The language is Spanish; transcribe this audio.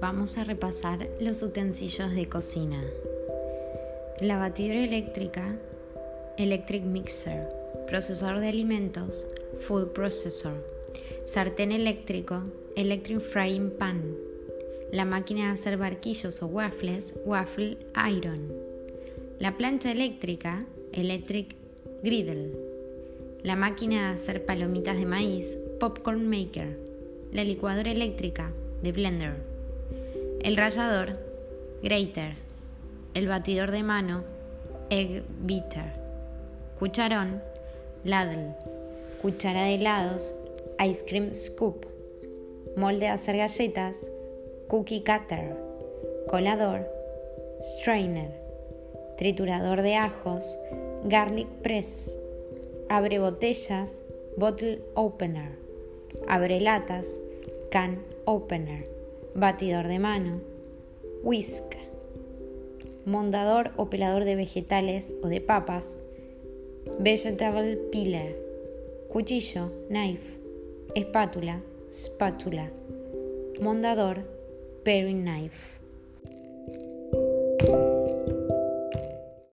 Vamos a repasar los utensilios de cocina. La batidora eléctrica, electric mixer, procesador de alimentos, food processor, sartén eléctrico, electric frying pan, la máquina de hacer barquillos o waffles, waffle iron, la plancha eléctrica, electric griddle, la máquina de hacer palomitas de maíz, popcorn maker, la licuadora eléctrica, de blender, el rallador, grater, el batidor de mano, egg beater, cucharón, ladle, cuchara de helados, ice cream scoop, molde de hacer galletas, cookie cutter, colador, strainer, triturador de ajos, garlic press, abre botellas, bottle opener, abre latas, can opener, batidor de mano, whisk, mondador o pelador de vegetales o de papas, vegetable peeler, cuchillo, knife, espátula, spátula, mondador, paring knife.